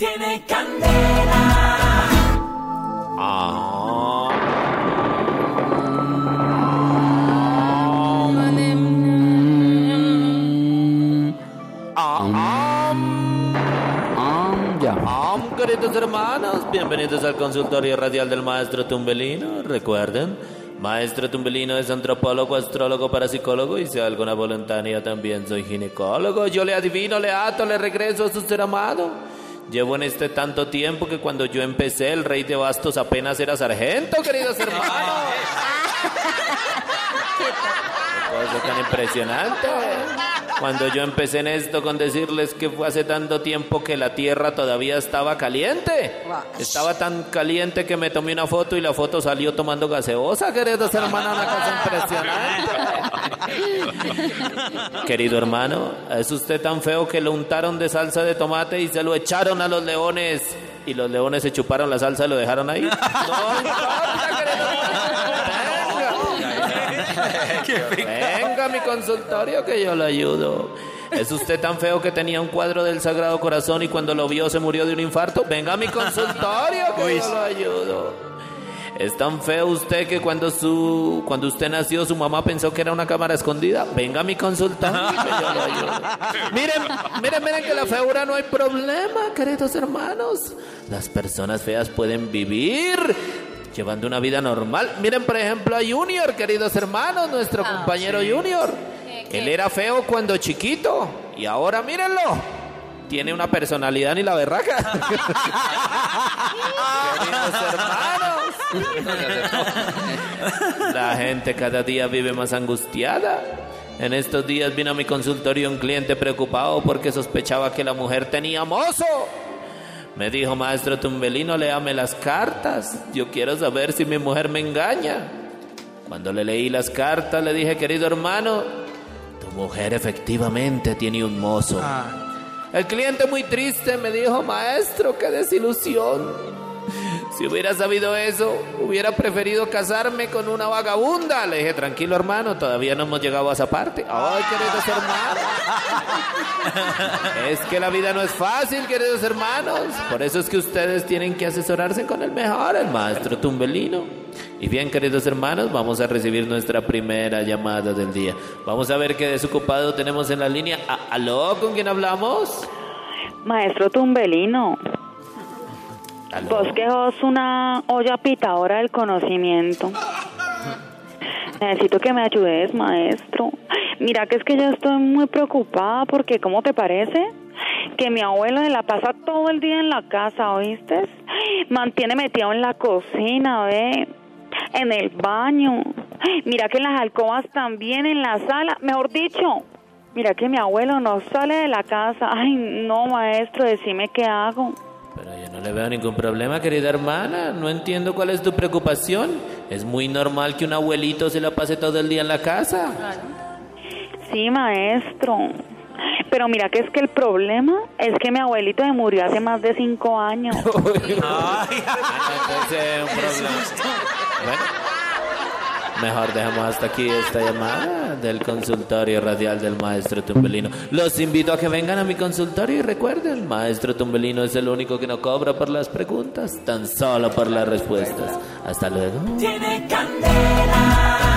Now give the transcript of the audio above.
Tiene candela. Am, queridos hermanos, bienvenidos al consultorio radial del maestro Tumbelino. Recuerden, maestro Tumbelino es antropólogo, astrólogo, parapsicólogo y si hay alguna voluntaria también soy ginecólogo. Yo le adivino, le ato, le regreso a su ser amado. Llevo en este tanto tiempo que cuando yo empecé el rey de bastos apenas era sargento, queridos hermanos. Qué cosa tan impresionante. Cuando yo empecé en esto con decirles que fue hace tanto tiempo que la tierra todavía estaba caliente. Estaba tan caliente que me tomé una foto y la foto salió tomando gaseosa, queridos hermanos, una cosa impresionante. Querido hermano, es usted tan feo que lo untaron de salsa de tomate y se lo echaron a los leones. Y los leones se chuparon la salsa y lo dejaron ahí. No importa, querido Venga a mi consultorio que yo lo ayudo. ¿Es usted tan feo que tenía un cuadro del Sagrado Corazón y cuando lo vio se murió de un infarto? Venga a mi consultorio que yo lo ayudo. ¿Es tan feo usted que cuando su cuando usted nació su mamá pensó que era una cámara escondida? Venga a mi consultorio que yo lo ayudo. Miren, miren, miren que la feura no hay problema, queridos hermanos. Las personas feas pueden vivir llevando una vida normal. Miren, por ejemplo, a Junior, queridos hermanos, nuestro compañero Junior. Él era feo cuando chiquito y ahora mírenlo. Tiene una personalidad ni la berraca. hermanos. La gente cada día vive más angustiada. En estos días vino a mi consultorio un cliente preocupado porque sospechaba que la mujer tenía mozo. Me dijo, maestro Tumbelino, léame las cartas. Yo quiero saber si mi mujer me engaña. Cuando le leí las cartas, le dije, querido hermano, tu mujer efectivamente tiene un mozo. El cliente muy triste me dijo, maestro, qué desilusión. Si hubiera sabido eso, hubiera preferido casarme con una vagabunda. Le dije, tranquilo hermano, todavía no hemos llegado a esa parte. Ay, queridos hermanos. Es que la vida no es fácil, queridos hermanos. Por eso es que ustedes tienen que asesorarse con el mejor, el maestro Tumbelino. Y bien, queridos hermanos, vamos a recibir nuestra primera llamada del día. Vamos a ver qué desocupado tenemos en la línea. ¿Aló? ¿Con quién hablamos? Maestro Tumbelino. Vos que sos una olla pitadora del conocimiento. Necesito que me ayudes, maestro. Mira que es que yo estoy muy preocupada porque, ¿cómo te parece? Que mi abuelo se la pasa todo el día en la casa, ¿oíste? Mantiene metido en la cocina, ve, en el baño. Mira que en las alcobas también, en la sala. Mejor dicho, mira que mi abuelo no sale de la casa. Ay, no, maestro, decime qué hago. No le veo ningún problema, querida hermana. No entiendo cuál es tu preocupación. Es muy normal que un abuelito se la pase todo el día en la casa. Sí, maestro. Pero mira que es que el problema es que mi abuelito se murió hace más de cinco años. Ah, entonces es un problema. Bueno, mejor dejamos hasta aquí esta llamada del consultorio radial del maestro Tumbelino. Los invito a que vengan a mi consultorio y recuerden, maestro Tumbelino es el único que no cobra por las preguntas, tan solo por las respuestas. Hasta luego. Tiene candela.